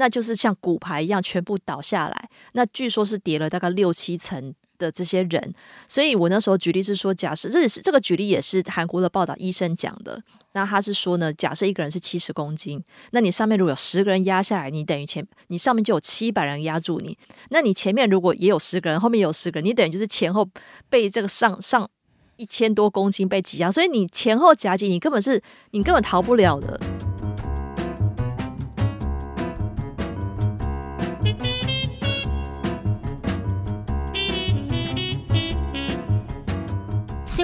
那就是像骨牌一样全部倒下来。那据说是跌了大概六七层的这些人，所以我那时候举例是说，假设这是这个举例也是韩国的报道医生讲的。那他是说呢，假设一个人是七十公斤，那你上面如果有十个人压下来，你等于前你上面就有七百人压住你。那你前面如果也有十个人，后面有十个人，你等于就是前后被这个上上一千多公斤被挤压，所以你前后夹击，你根本是你根本逃不了的。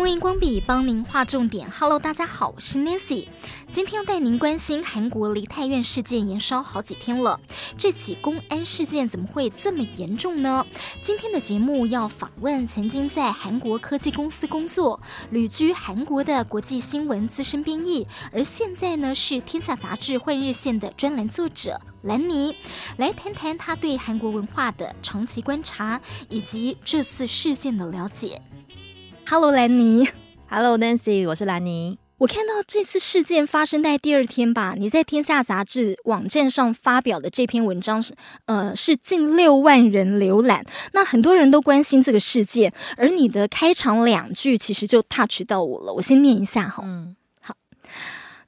欢迎光笔帮您画重点。Hello，大家好，我是 Nancy。今天要带您关心韩国梨泰院事件延烧好几天了，这起公安事件怎么会这么严重呢？今天的节目要访问曾经在韩国科技公司工作、旅居韩国的国际新闻资深编译，而现在呢是《天下》杂志换日线的专栏作者兰妮，来谈谈他对韩国文化的长期观察以及这次事件的了解。Hello，兰尼。Hello，Nancy，我是兰尼。我看到这次事件发生在第二天吧，你在《天下》杂志网站上发表的这篇文章是，呃，是近六万人浏览。那很多人都关心这个事件，而你的开场两句其实就 touch 到我了。我先念一下哈。嗯。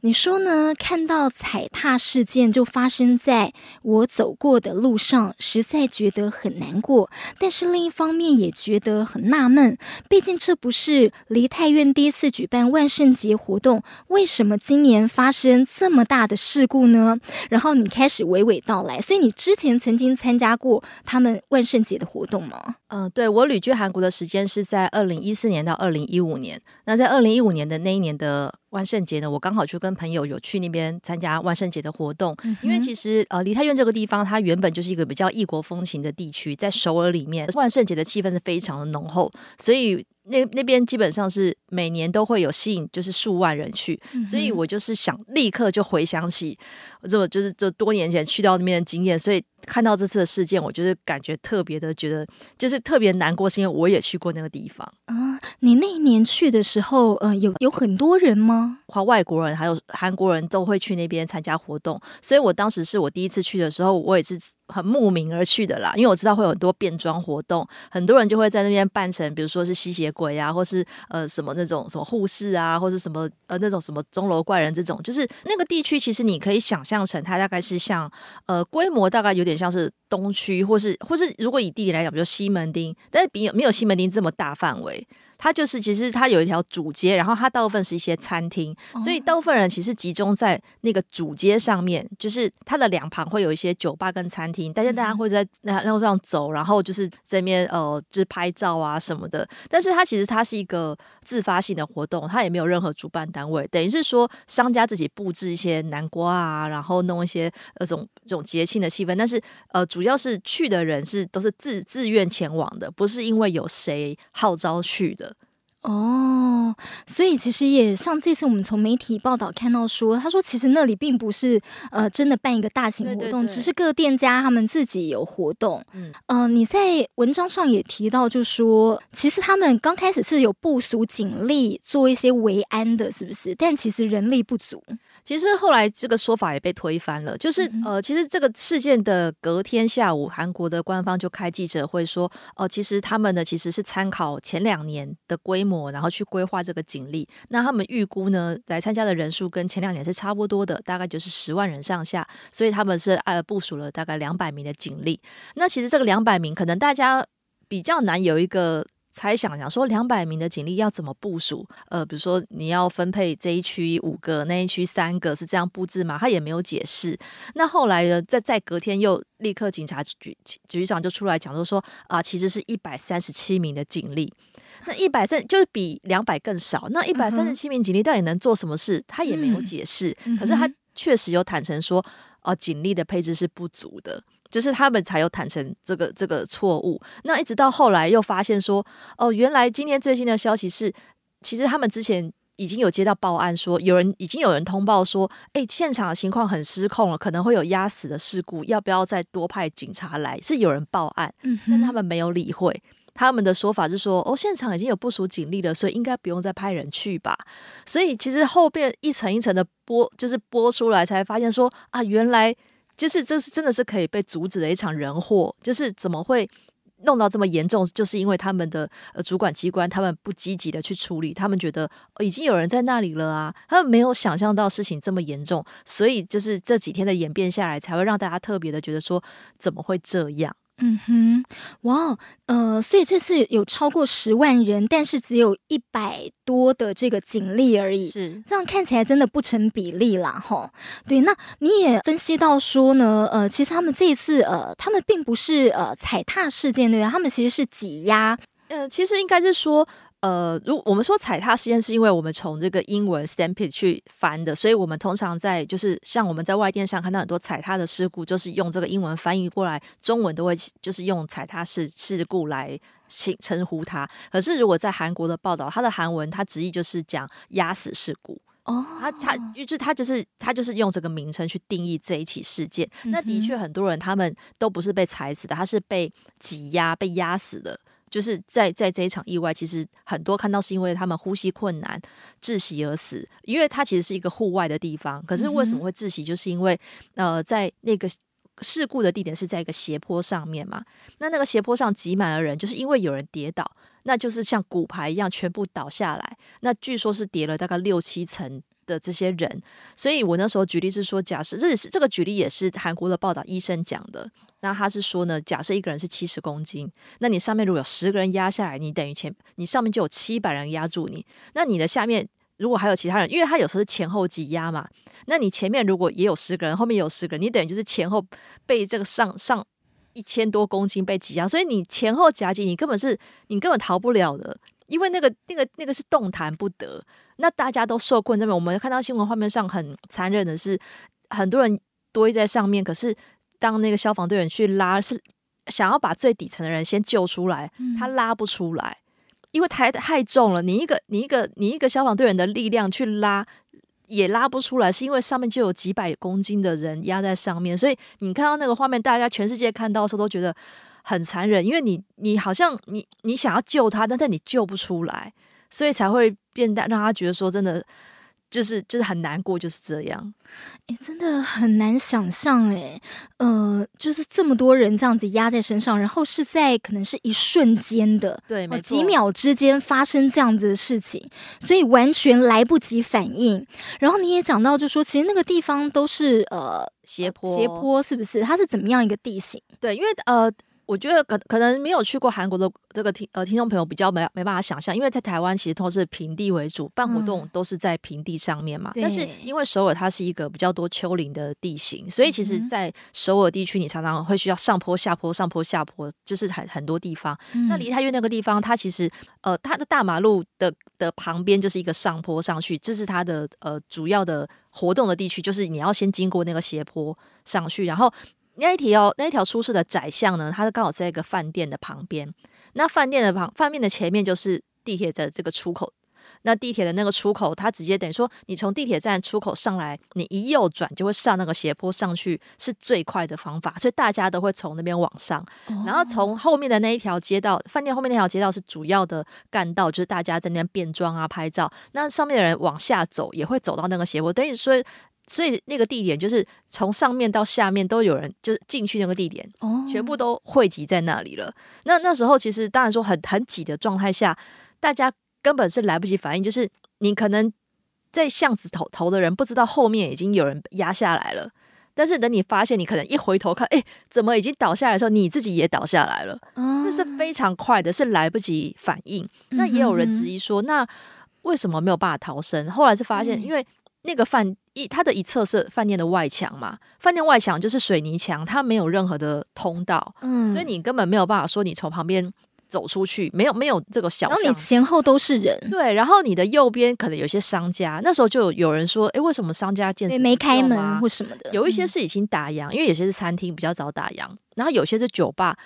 你说呢？看到踩踏事件就发生在我走过的路上，实在觉得很难过。但是另一方面也觉得很纳闷，毕竟这不是梨泰院第一次举办万圣节活动，为什么今年发生这么大的事故呢？然后你开始娓娓道来，所以你之前曾经参加过他们万圣节的活动吗？嗯，对，我旅居韩国的时间是在二零一四年到二零一五年。那在二零一五年的那一年的万圣节呢，我刚好就跟朋友有去那边参加万圣节的活动。嗯、因为其实呃，梨泰院这个地方，它原本就是一个比较异国风情的地区，在首尔里面，万圣节的气氛是非常的浓厚，所以。那那边基本上是每年都会有吸引，就是数万人去，嗯、所以我就是想立刻就回想起我这么就是这多年前去到那边的经验，所以看到这次的事件，我就是感觉特别的觉得就是特别难过，是因为我也去过那个地方啊。你那一年去的时候，呃，有有很多人吗？华外国人还有韩国人都会去那边参加活动，所以我当时是我第一次去的时候，我也是。很慕名而去的啦，因为我知道会有很多变装活动，很多人就会在那边扮成，比如说是吸血鬼啊，或是呃什么那种什么护士啊，或是什么呃那种什么钟楼怪人这种，就是那个地区其实你可以想象成它大概是像呃规模大概有点像是东区，或是或是如果以地理来讲，比如西门町，但是比没有西门町这么大范围。它就是，其实它有一条主街，然后它大部分是一些餐厅，所以大部分人其实集中在那个主街上面，就是它的两旁会有一些酒吧跟餐厅，但是大家会在那那路上走，然后就是这边呃就是拍照啊什么的。但是它其实它是一个自发性的活动，它也没有任何主办单位，等于是说商家自己布置一些南瓜啊，然后弄一些那种这种节庆的气氛。但是呃主要是去的人是都是自自愿前往的，不是因为有谁号召去的。哦，所以其实也像这次我们从媒体报道看到说，他说其实那里并不是呃真的办一个大型活动，对对对，只是各店家他们自己有活动。嗯，呃，你在文章上也提到，就说其实他们刚开始是有部署警力做一些维安的，是不是？但其实人力不足。其实后来这个说法也被推翻了，就是呃，其实这个事件的隔天下午，韩国的官方就开记者会说，哦、呃，其实他们呢其实是参考前两年的规模，然后去规划这个警力。那他们预估呢，来参加的人数跟前两年是差不多的，大概就是十万人上下，所以他们是呃部署了大概两百名的警力。那其实这个两百名，可能大家比较难有一个。猜想想说，两百名的警力要怎么部署？呃，比如说你要分配这一区五个，那一区三个，是这样布置吗？他也没有解释。那后来呢，在在隔天又立刻警察局局长就出来讲，就说啊，其实是一百三十七名的警力。那一百三就是比两百更少。那一百三十七名警力到底能做什么事？他也没有解释。可是他确实有坦诚说，哦、啊，警力的配置是不足的。就是他们才有坦诚这个这个错误，那一直到后来又发现说，哦，原来今天最新的消息是，其实他们之前已经有接到报案说，有人已经有人通报说，哎，现场的情况很失控了，可能会有压死的事故，要不要再多派警察来？是有人报案，但是他们没有理会，他们的说法是说，哦，现场已经有部署警力了，所以应该不用再派人去吧。所以其实后边一层一层的剥，就是剥出来才发现说，啊，原来。就是这是真的是可以被阻止的一场人祸，就是怎么会？弄到这么严重，就是因为他们的呃主管机关他们不积极的去处理，他们觉得已经有人在那里了啊，他们没有想象到事情这么严重，所以就是这几天的演变下来，才会让大家特别的觉得说怎么会这样。嗯哼，哇，呃，所以这次有超过十万人，但是只有一百多的这个警力而已，是这样看起来真的不成比例啦，吼。对，那你也分析到说呢，呃，其实他们这一次，呃，他们并不是呃踩踏事件，对吧？他们其实是挤压，呃，其实应该是说。呃，如我们说踩踏事件，是因为我们从这个英文 stampede 去翻的，所以我们通常在就是像我们在外电上看到很多踩踏的事故，就是用这个英文翻译过来，中文都会就是用踩踏事事故来称称呼它。可是如果在韩国的报道，它的韩文它直译就是讲压死事故哦，它它就是他就是用这个名称去定义这一起事件。嗯、那的确很多人他们都不是被踩死的，他是被挤压被压死的。就是在在这一场意外，其实很多看到是因为他们呼吸困难窒息而死，因为它其实是一个户外的地方。可是为什么会窒息？就是因为呃，在那个事故的地点是在一个斜坡上面嘛。那那个斜坡上挤满了人，就是因为有人跌倒，那就是像骨牌一样全部倒下来。那据说是跌了大概六七层的这些人。所以我那时候举例是说，假设这是这个举例也是韩国的报道医生讲的。那他是说呢，假设一个人是七十公斤，那你上面如果有十个人压下来，你等于前你上面就有七百人压住你。那你的下面如果还有其他人，因为他有时候是前后挤压嘛，那你前面如果也有十个人，后面有十个人，你等于就是前后被这个上上一千多公斤被挤压，所以你前后夹击，你根本是你根本逃不了的，因为那个那个那个是动弹不得。那大家都受困这边，我们看到新闻画面上很残忍的是，很多人堆在上面，可是。当那个消防队员去拉，是想要把最底层的人先救出来，他拉不出来，因为太太重了。你一个你一个你一个消防队员的力量去拉也拉不出来，是因为上面就有几百公斤的人压在上面。所以你看到那个画面，大家全世界看到的时候都觉得很残忍，因为你你好像你你想要救他，但是你救不出来，所以才会变得让他觉得说真的。就是就是很难过，就是这样。哎、欸，真的很难想象，哎，呃，就是这么多人这样子压在身上，然后是在可能是一瞬间的，对，没错，几秒之间发生这样子的事情，所以完全来不及反应。然后你也讲到，就说其实那个地方都是呃斜坡，斜坡是不是？它是怎么样一个地形？对，因为呃。我觉得可可能没有去过韩国的这个听呃听众朋友比较没没办法想象，因为在台湾其实都是平地为主，办活动都是在平地上面嘛。嗯、但是因为首尔它是一个比较多丘陵的地形，所以其实，在首尔地区你常常会需要上坡下坡上坡下坡，就是很很多地方。嗯、那梨泰院那个地方，它其实呃它的大马路的的旁边就是一个上坡上去，这是它的呃主要的活动的地区，就是你要先经过那个斜坡上去，然后。那一条那一条出事的窄巷呢，它是刚好在一个饭店的旁边。那饭店的旁饭店的前面就是地铁的这个出口。那地铁的那个出口，它直接等于说，你从地铁站出口上来，你一右转就会上那个斜坡上去，是最快的方法。所以大家都会从那边往上，然后从后面的那一条街道，饭店后面那条街道是主要的干道，就是大家在那边变装啊、拍照。那上面的人往下走，也会走到那个斜坡，等于说。所以那个地点就是从上面到下面都有人，就是进去那个地点，全部都汇集在那里了。那那时候其实当然说很很挤的状态下，大家根本是来不及反应，就是你可能在巷子头头的人不知道后面已经有人压下来了，但是等你发现你可能一回头看，哎，怎么已经倒下来的时候，你自己也倒下来了，这是非常快的，是来不及反应。那也有人质疑说，那为什么没有办法逃生？后来是发现，因为那个饭一，它的一侧是饭店的外墙嘛，饭店外墙就是水泥墙，它没有任何的通道，嗯，所以你根本没有办法说你从旁边走出去，没有没有这个小巷，然后你前后都是人，对，然后你的右边可能有些商家，那时候就有人说，哎，为什么商家建设没开门或什么的？有一些是已经打烊，因为有些是餐厅比较早打烊，然后有些是酒吧，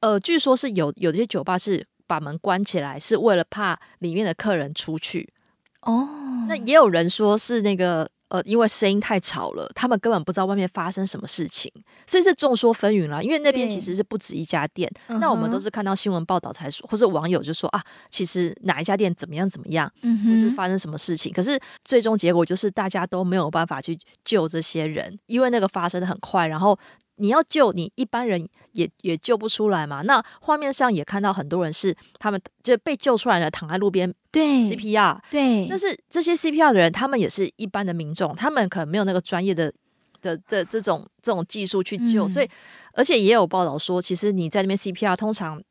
呃，据说是有有些酒吧是把门关起来，是为了怕里面的客人出去。哦，那也有人说是那个。呃，因为声音太吵了，他们根本不知道外面发生什么事情，所以是众说纷纭啦。因为那边其实是不止一家店，那我们都是看到新闻报道才说，或者网友就说啊，其实哪一家店怎么样怎么样，嗯，或是发生什么事情。可是最终结果就是大家都没有办法去救这些人，因为那个发生的很快，然后。你要救你一般人也也救不出来嘛？那画面上也看到很多人是他们就被救出来了，躺在路边对 CPR 对，但是这些 CPR 的人，他们也是一般的民众，他们可能没有那个专业的的的这种这种技术去救，嗯、所以而且也有报道说，其实你在那边 CPR，通常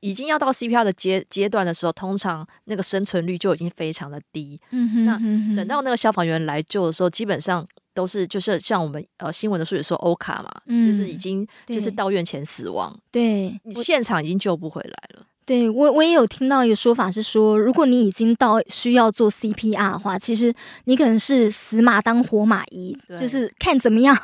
已经要到 CPR 的阶阶段的时候，通常那个生存率就已经非常的低。嗯哼，嗯哼，那等到那个消防员来救的时候，基本上。都是就是像我们呃新闻的术语说欧卡嘛，嗯，就是已经就是到院前死亡，对，现场已经救不回来了。对，我我也有听到一个说法是说，如果你已经到需要做 CPR 的话，其实你可能是死马当活马医，就是看怎么样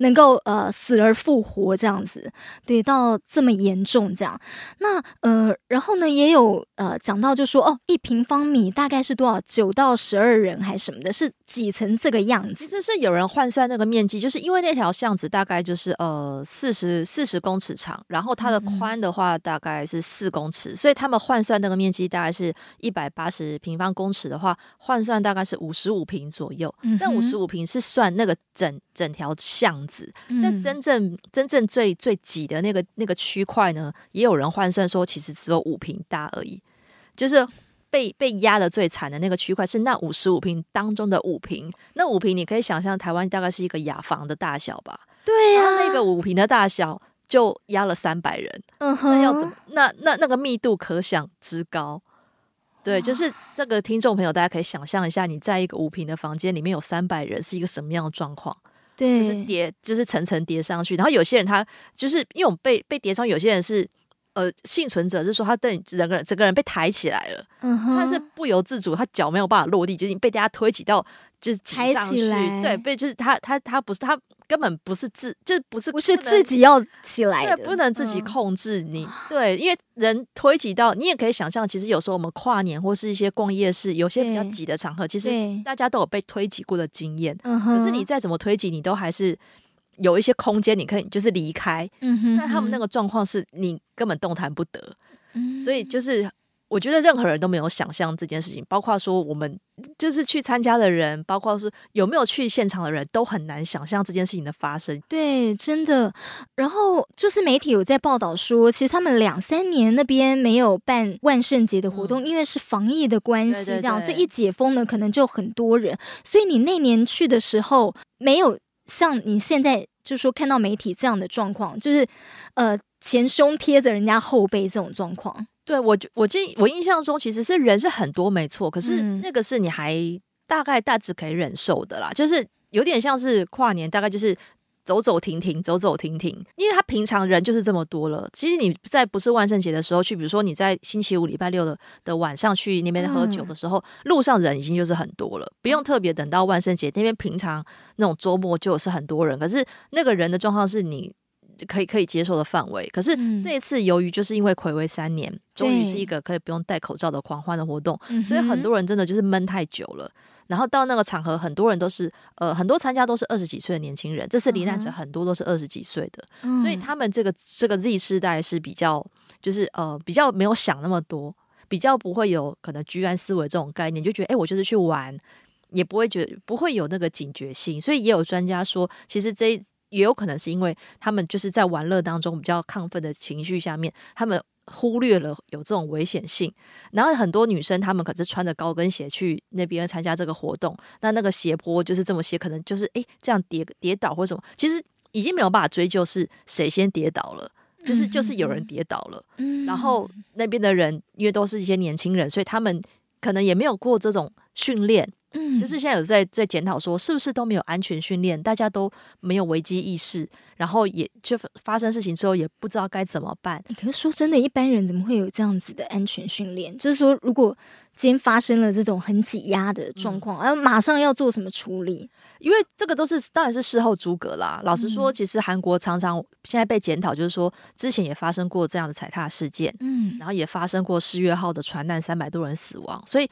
能够呃死而复活这样子。对，到这么严重这样，那呃，然后呢也有呃讲到就说哦，一平方米大概是多少？九到十二人还是什么的？是挤成这个样子？其实是有人换算那个面积，就是因为那条巷子大概就是呃四十四十公尺长，然后它的宽的话大概是四公尺。嗯所以他们换算那个面积大概是一百八十平方公尺的话，换算大概是五十五平左右。嗯、但五十五平是算那个整整条巷子，嗯、但真正真正最最挤的那个那个区块呢，也有人换算说，其实只有五平大而已。就是被被压的最惨的那个区块是那五十五平当中的五平，那五平你可以想象台湾大概是一个雅房的大小吧？对呀、啊，那个五平的大小。就压了三百人，嗯哼，那要怎么？那那那个密度可想之高，对，就是这个听众朋友，大家可以想象一下，你在一个五平的房间里面有三百人，是一个什么样的状况？对，就是叠，就是层层叠上去。然后有些人他就是因为我们被被叠上，有些人是呃幸存者，是说他等整个人整个人被抬起来了，嗯哼，他是不由自主，他脚没有办法落地，就是被大家推挤到就是挤上去，对，被就是他他他不是他。根本不是自，就不是不是自己要起来的，对，不能自己控制你。嗯、对，因为人推挤到，你也可以想象，其实有时候我们跨年或是一些逛夜市，有些比较挤的场合，其实大家都有被推挤过的经验。可是你再怎么推挤，你都还是有一些空间，你可以就是离开。嗯哼，但他们那个状况是你根本动弹不得。嗯，所以就是。我觉得任何人都没有想象这件事情，包括说我们就是去参加的人，包括是有没有去现场的人都很难想象这件事情的发生。对，真的。然后就是媒体有在报道说，其实他们两三年那边没有办万圣节的活动，嗯、因为是防疫的关系，这样，所以一解封呢，可能就很多人。所以你那年去的时候，没有像你现在就说看到媒体这样的状况，就是呃前胸贴着人家后背这种状况。对，我我记我印象中其实是人是很多没错，可是那个是你还大概大致可以忍受的啦，嗯、就是有点像是跨年，大概就是走走停停，走走停停，因为他平常人就是这么多了。其实你在不是万圣节的时候去，比如说你在星期五、礼拜六的的晚上去那边喝酒的时候，嗯、路上人已经就是很多了，不用特别等到万圣节那边，平常那种周末就是很多人，可是那个人的状况是你。可以可以接受的范围，可是这一次由于就是因为睽违三年，终于是一个可以不用戴口罩的狂欢的活动，所以很多人真的就是闷太久了。然后到那个场合，很多人都是呃很多参加都是二十几岁的年轻人，这次罹难者很多都是二十几岁的，所以他们这个这个 Z 世代是比较就是呃比较没有想那么多，比较不会有可能居安思危这种概念，就觉得哎我就是去玩，也不会觉得不会有那个警觉性，所以也有专家说，其实这一。也有可能是因为他们就是在玩乐当中比较亢奋的情绪下面，他们忽略了有这种危险性。然后很多女生她们可是穿着高跟鞋去那边参加这个活动，那那个斜坡就是这么斜，可能就是诶这样跌跌倒或什么，其实已经没有办法追究是谁先跌倒了，就是就是有人跌倒了。然后那边的人因为都是一些年轻人，所以他们可能也没有过这种训练。嗯，就是现在有在在检讨说，是不是都没有安全训练，大家都没有危机意识，然后也就发生事情之后也不知道该怎么办。你可是说真的，一般人怎么会有这样子的安全训练？就是说，如果今天发生了这种很挤压的状况，然后、嗯啊、马上要做什么处理？因为这个都是当然是事后诸葛啦。老实说，其实韩国常常现在被检讨，就是说之前也发生过这样的踩踏事件，嗯，然后也发生过世越号的船难三百多人死亡，所以。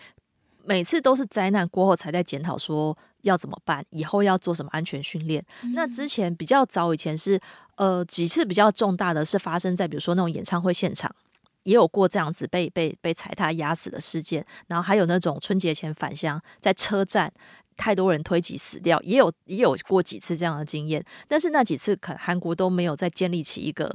每次都是灾难过后才在检讨说要怎么办，以后要做什么安全训练。嗯、那之前比较早以前是呃几次比较重大的是发生在比如说那种演唱会现场，也有过这样子被被被踩踏压死的事件，然后还有那种春节前返乡在车站太多人推挤死掉，也有也有过几次这样的经验。但是那几次可韩国都没有再建立起一个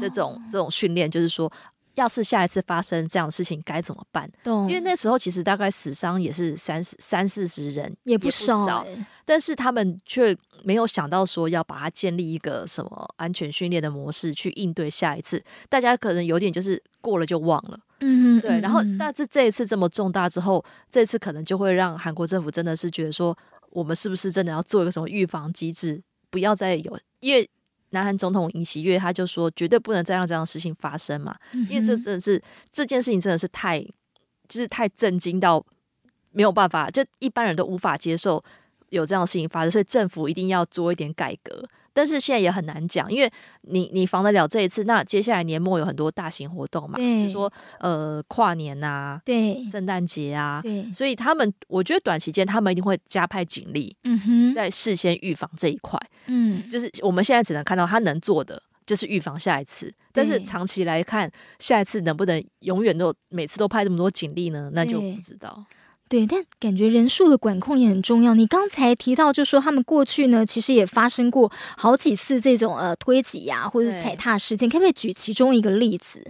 这种、哦、这种训练，就是说。要是下一次发生这样的事情该怎么办？因为那时候其实大概死伤也是三十三四十人，也不少。但是他们却没有想到说要把它建立一个什么安全训练的模式去应对下一次。大家可能有点就是过了就忘了，嗯，对。然后，但是这一次这么重大之后，这次可能就会让韩国政府真的是觉得说，我们是不是真的要做一个什么预防机制，不要再有因为。南韩总统尹锡悦他就说，绝对不能再让这样的事情发生嘛，嗯、因为这真的是这件事情真的是太，就是太震惊到没有办法，就一般人都无法接受有这样的事情发生，所以政府一定要做一点改革。但是现在也很难讲，因为你你防得了这一次，那接下来年末有很多大型活动嘛，比如说呃跨年呐、啊，对，圣诞节啊，对，所以他们我觉得短期间他们一定会加派警力，嗯哼，在事先预防这一块，嗯，就是我们现在只能看到他能做的就是预防下一次，但是长期来看，下一次能不能永远都每次都派这么多警力呢？那就不知道。对，但感觉人数的管控也很重要。你刚才提到，就说他们过去呢，其实也发生过好几次这种呃推挤呀、啊，或者踩踏事件，可不可以举其中一个例子？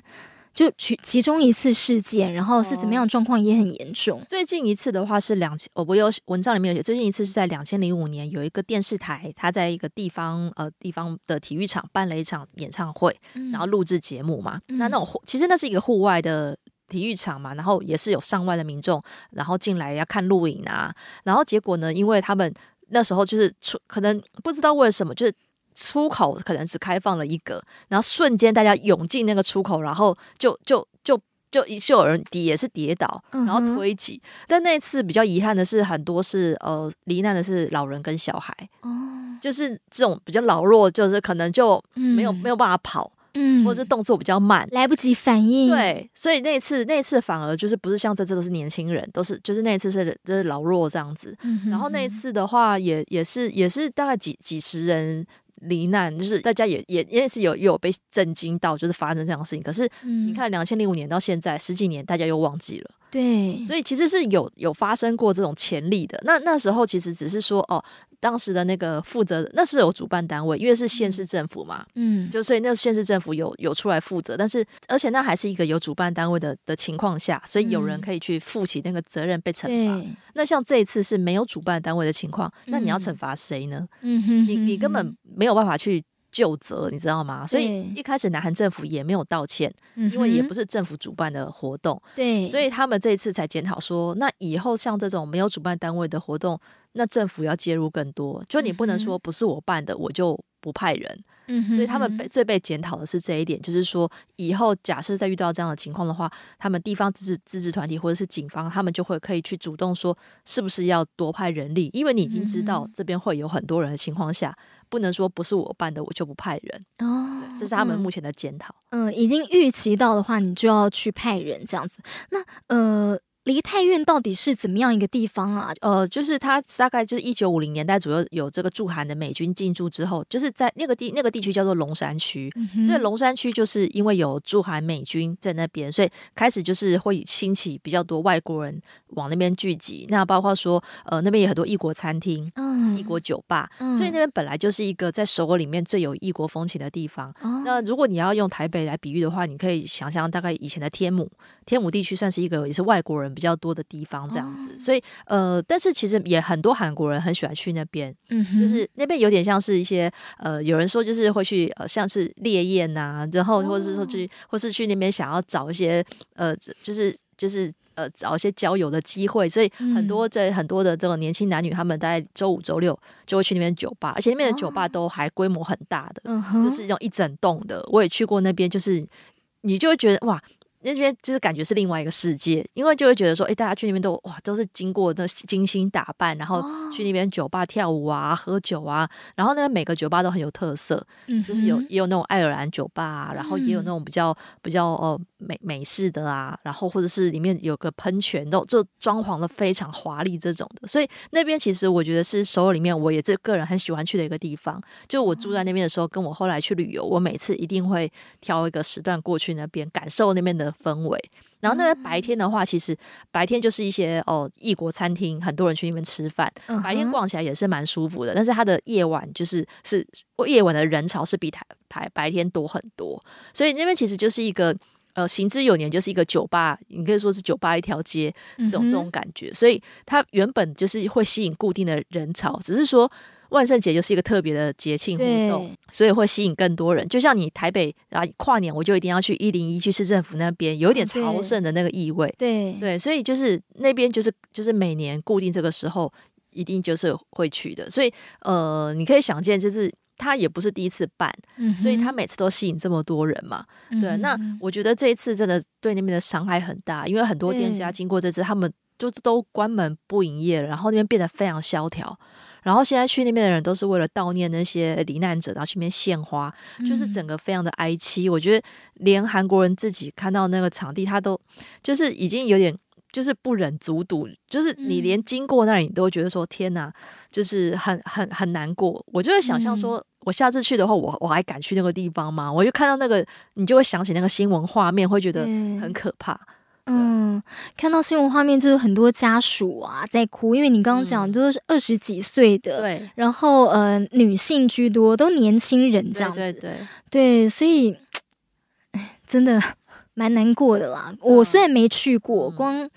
就其其中一次事件，然后是怎么样的状况也很严重。哦、最近一次的话是两千，我有文章里面有写，最近一次是在两千零五年，有一个电视台，他在一个地方呃地方的体育场办了一场演唱会，嗯、然后录制节目嘛。嗯、那那种其实那是一个户外的。体育场嘛，然后也是有上万的民众，然后进来要看录影啊，然后结果呢，因为他们那时候就是出，可能不知道为什么，就是出口可能只开放了一个，然后瞬间大家涌进那个出口，然后就就就就就有人跌，也是跌倒，然后推挤。嗯、但那次比较遗憾的是，很多是呃罹难的是老人跟小孩，哦，就是这种比较老弱，就是可能就没有、嗯、没有办法跑。嗯，或者是动作比较慢，来不及反应。对，所以那次那次反而就是不是像这次都是年轻人，都是就是那次是就是老弱这样子。然后那一次的话也，也也是也是大概几几十人罹难，就是大家也也也是有有被震惊到，就是发生这样的事情。可是你看，两千零五年到现在十几年，大家又忘记了。对，所以其实是有有发生过这种潜力的。那那时候其实只是说哦。当时的那个负责，那是有主办单位，因为是县市政府嘛，嗯，就所以那个县市政府有有出来负责，但是而且那还是一个有主办单位的的情况下，所以有人可以去负起那个责任被惩罚。嗯、那像这一次是没有主办单位的情况，那你要惩罚谁呢？嗯哼，你你根本没有办法去。就责，你知道吗？所以一开始南韩政府也没有道歉，因为也不是政府主办的活动。对，所以他们这一次才检讨说，那以后像这种没有主办单位的活动，那政府要介入更多。就你不能说不是我办的，我就不派人。嗯，所以他们被最被检讨的是这一点，就是说以后假设再遇到这样的情况的话，他们地方自治自治团体或者是警方，他们就会可以去主动说，是不是要多派人力？因为你已经知道这边会有很多人的情况下。不能说不是我办的，我就不派人哦。这是他们目前的检讨。嗯，已经预期到的话，你就要去派人这样子。那呃。梨泰院到底是怎么样一个地方啊？呃，就是它大概就是一九五零年代左右有这个驻韩的美军进驻之后，就是在那个地那个地区叫做龙山区，嗯、所以龙山区就是因为有驻韩美军在那边，所以开始就是会兴起比较多外国人往那边聚集。那包括说，呃，那边有很多异国餐厅、嗯、异国酒吧，嗯、所以那边本来就是一个在首尔里面最有异国风情的地方。嗯、那如果你要用台北来比喻的话，你可以想象大概以前的天母，天母地区算是一个也是外国人比较多的地方，这样子，哦、所以呃，但是其实也很多韩国人很喜欢去那边，嗯，就是那边有点像是一些呃，有人说就是会去呃，像是烈焰呐、啊，然后或者是说去，哦、或是去那边想要找一些呃，就是就是呃，找一些交友的机会，所以很多这、嗯、很多的这种年轻男女，他们在周五周六就会去那边酒吧，而且那边的酒吧都还规模很大的，哦、就是那种一整栋的，我也去过那边，就是你就会觉得哇。那边就是感觉是另外一个世界，因为就会觉得说，哎，大家去那边都哇，都是经过那精心打扮，然后去那边酒吧跳舞啊、喝酒啊，然后呢，每个酒吧都很有特色，嗯，就是有也有那种爱尔兰酒吧啊，然后也有那种比较比较呃美美式的啊，然后或者是里面有个喷泉，都就装潢的非常华丽这种的，所以那边其实我觉得是首尔里面我也这个人很喜欢去的一个地方。就我住在那边的时候，跟我后来去旅游，我每次一定会挑一个时段过去那边感受那边的氛围，然后那边白天的话，其实白天就是一些哦异国餐厅，很多人去那边吃饭，白天逛起来也是蛮舒服的。但是它的夜晚就是是夜晚的人潮是比台台白天多很多，所以那边其实就是一个呃行之有年，就是一个酒吧，你可以说是酒吧一条街这种这种感觉。所以它原本就是会吸引固定的人潮，只是说。万圣节就是一个特别的节庆活动，所以会吸引更多人。就像你台北啊，跨年我就一定要去一零一去市政府那边，有一点朝圣的那个意味。对对，所以就是那边就是就是每年固定这个时候一定就是会去的。所以呃，你可以想见，就是他也不是第一次办，所以他每次都吸引这么多人嘛。对，那我觉得这一次真的对那边的伤害很大，因为很多店家经过这次，他们就都关门不营业了，然后那边变得非常萧条。然后现在去那边的人都是为了悼念那些罹难者，然后去那边献花，就是整个非常的哀凄。我觉得连韩国人自己看到那个场地，他都就是已经有点就是不忍卒睹，就是你连经过那里，你都会觉得说天哪，就是很很很难过。我就会想象说，我下次去的话，我我还敢去那个地方吗？我就看到那个，你就会想起那个新闻画面，会觉得很可怕。嗯，看到新闻画面就是很多家属啊在哭，因为你刚刚讲都是二十几岁的，对、嗯，然后呃女性居多，都年轻人这样子，对对对，对，所以哎，真的蛮难过的啦。我虽然没去过，嗯、光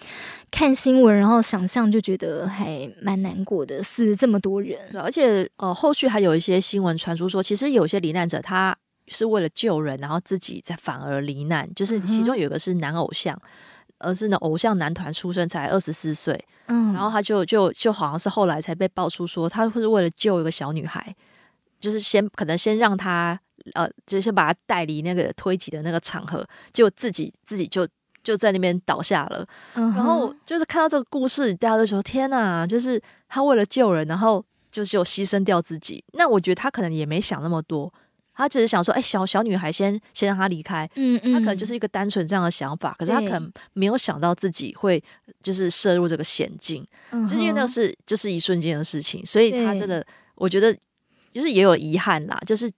看新闻然后想象就觉得还蛮难过的，死这么多人，对，而且呃后续还有一些新闻传出说，其实有些罹难者他是为了救人，然后自己在反而罹难，就是其中有一个是男偶像。嗯而是呢，偶像男团出身，才二十四岁，嗯，然后他就就就好像是后来才被爆出说，他会是为了救一个小女孩，就是先可能先让他呃，就先把他带离那个推挤的那个场合，就自己自己就就在那边倒下了，嗯，然后就是看到这个故事，大家都说天哪，就是他为了救人，然后就就牺牲掉自己，那我觉得他可能也没想那么多。他只是想说，哎、欸，小小女孩先先让她离开，嗯嗯，他可能就是一个单纯这样的想法，可是他可能没有想到自己会就是涉入这个险境，嗯，就是因为那个是就是一瞬间的事情，所以他真的，我觉得就是也有遗憾啦，就是。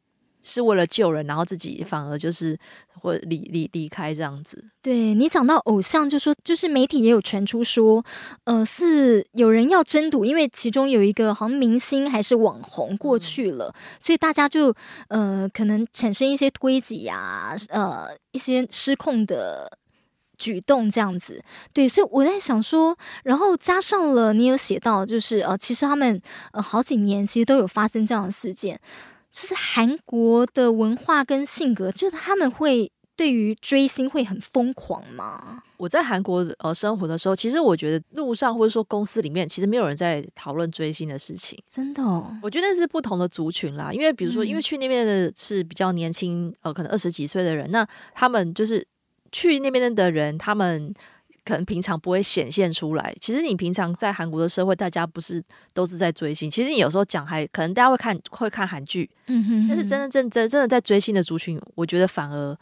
是为了救人，然后自己反而就是会离离离开这样子。对，你讲到偶像，就说就是媒体也有传出说，呃，是有人要争夺，因为其中有一个好像明星还是网红过去了，嗯、所以大家就呃可能产生一些推挤呀，呃一些失控的举动这样子。对，所以我在想说，然后加上了你有写到，就是呃其实他们呃好几年其实都有发生这样的事件。就是韩国的文化跟性格，就是他们会对于追星会很疯狂吗？我在韩国呃生活的时候，其实我觉得路上或者说公司里面，其实没有人在讨论追星的事情。真的哦，我觉得是不同的族群啦。因为比如说，因为去那边的是比较年轻，呃，可能二十几岁的人，那他们就是去那边的人，他们。可能平常不会显现出来。其实你平常在韩国的社会，大家不是都是在追星。其实你有时候讲还可能大家会看会看韩剧，嗯哼，但是真真正真真的在追星的族群，我觉得反而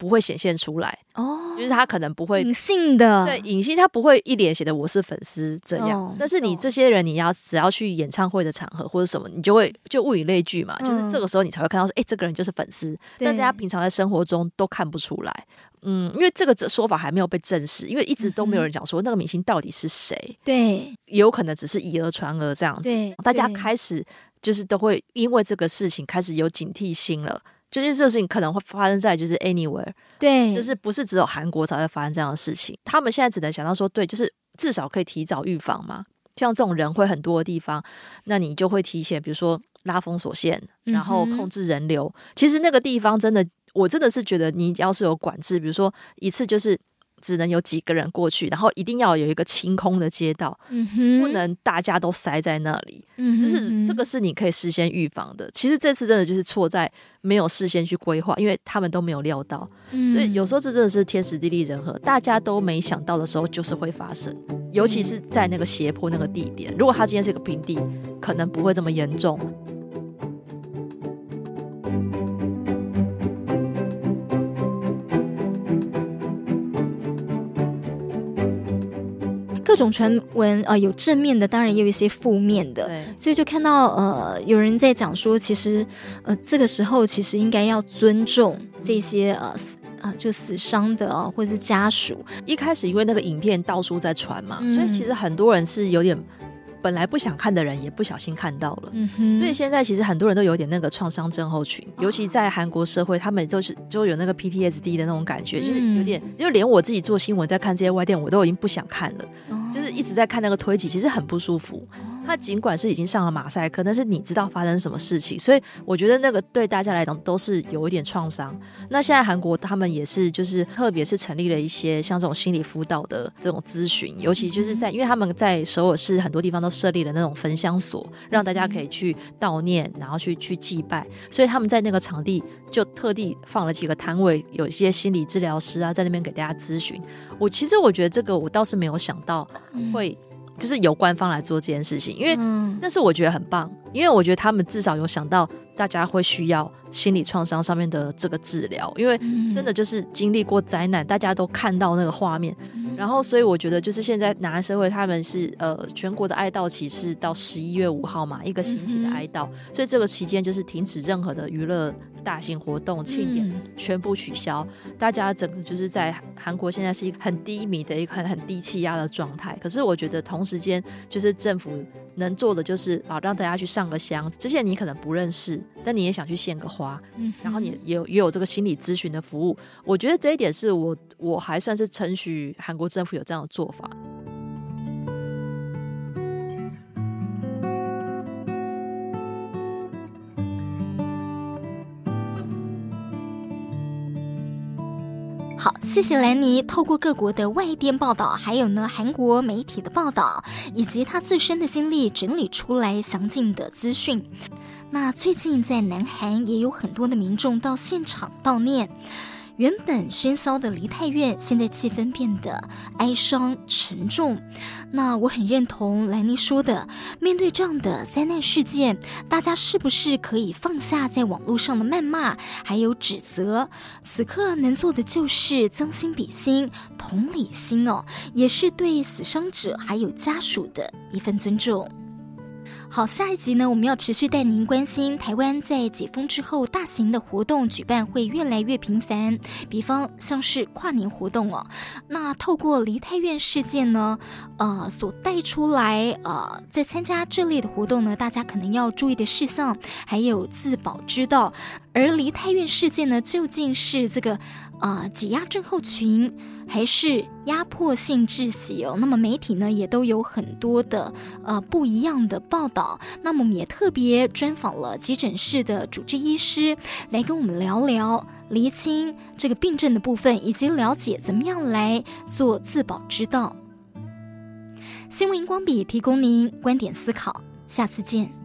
不会显现出来哦。就是他可能不会隐性的，对隐性，他不会一脸写的我是粉丝这样。哦、但是你这些人，你要只要去演唱会的场合或者什么，你就会就物以类聚嘛。嗯、就是这个时候你才会看到说，哎、欸，这个人就是粉丝。但大家平常在生活中都看不出来。嗯，因为这个说法还没有被证实，因为一直都没有人讲说那个明星到底是谁。对，有可能只是以讹传讹这样子。大家开始就是都会因为这个事情开始有警惕心了。就是这个事情可能会发生在就是 anywhere，对，就是不是只有韩国才会发生这样的事情。他们现在只能想到说，对，就是至少可以提早预防嘛。像这种人会很多的地方，那你就会提前，比如说拉封锁线，然后控制人流。其实那个地方真的。我真的是觉得，你要是有管制，比如说一次就是只能有几个人过去，然后一定要有一个清空的街道，不能大家都塞在那里。嗯，就是这个是你可以事先预防的。其实这次真的就是错在没有事先去规划，因为他们都没有料到，嗯，所以有时候这真的是天时地利人和，大家都没想到的时候就是会发生。尤其是在那个斜坡那个地点，如果它今天是一个平地，可能不会这么严重。各种传闻啊，有正面的，当然也有一些负面的。对，所以就看到呃，有人在讲说，其实呃，这个时候其实应该要尊重这些呃死啊、呃，就死伤的啊，或者是家属。一开始因为那个影片到处在传嘛，嗯、所以其实很多人是有点。本来不想看的人也不小心看到了，嗯哼，所以现在其实很多人都有点那个创伤症候群，尤其在韩国社会，他们都是就有那个 PTSD 的那种感觉，就是有点，就连我自己做新闻在看这些外电，我都已经不想看了，就是一直在看那个推挤，其实很不舒服。他尽管是已经上了马赛克，但是你知道发生什么事情，所以我觉得那个对大家来讲都是有一点创伤。那现在韩国他们也是，就是特别是成立了一些像这种心理辅导的这种咨询，尤其就是在因为他们在首尔市很多地方都设立了那种焚香所，让大家可以去悼念，然后去去祭拜，所以他们在那个场地就特地放了几个摊位，有一些心理治疗师啊在那边给大家咨询。我其实我觉得这个我倒是没有想到会。就是由官方来做这件事情，因为，但是我觉得很棒，因为我觉得他们至少有想到大家会需要心理创伤上面的这个治疗，因为真的就是经历过灾难，大家都看到那个画面，然后所以我觉得就是现在南安社会他们是呃全国的哀悼期是到十一月五号嘛，一个星期的哀悼，所以这个期间就是停止任何的娱乐。大型活动庆典全部取消，大家整个就是在韩国现在是一个很低迷的一个很很低气压的状态。可是我觉得同时间就是政府能做的就是啊，让大家去上个香，这些你可能不认识，但你也想去献个花，然后你也有也有这个心理咨询的服务。我觉得这一点是我我还算是称许韩国政府有这样的做法。好，谢谢兰尼透过各国的外电报道，还有呢韩国媒体的报道，以及他自身的经历整理出来详尽的资讯。那最近在南韩也有很多的民众到现场悼念。原本喧嚣的梨泰院，现在气氛变得哀伤沉重。那我很认同兰妮说的，面对这样的灾难事件，大家是不是可以放下在网络上的谩骂，还有指责？此刻能做的就是将心比心、同理心哦，也是对死伤者还有家属的一份尊重。好，下一集呢，我们要持续带您关心台湾在解封之后，大型的活动举办会越来越频繁，比方像是跨年活动哦。那透过梨泰院事件呢，呃，所带出来呃，在参加这类的活动呢，大家可能要注意的事项，还有自保之道。而梨泰院事件呢，究竟是这个啊、挤压症候群，还是压迫性窒息哦？那么媒体呢也都有很多的呃不一样的报道。那么我们也特别专访了急诊室的主治医师，来跟我们聊聊厘清这个病症的部分，以及了解怎么样来做自保之道。新闻荧光笔提供您观点思考，下次见。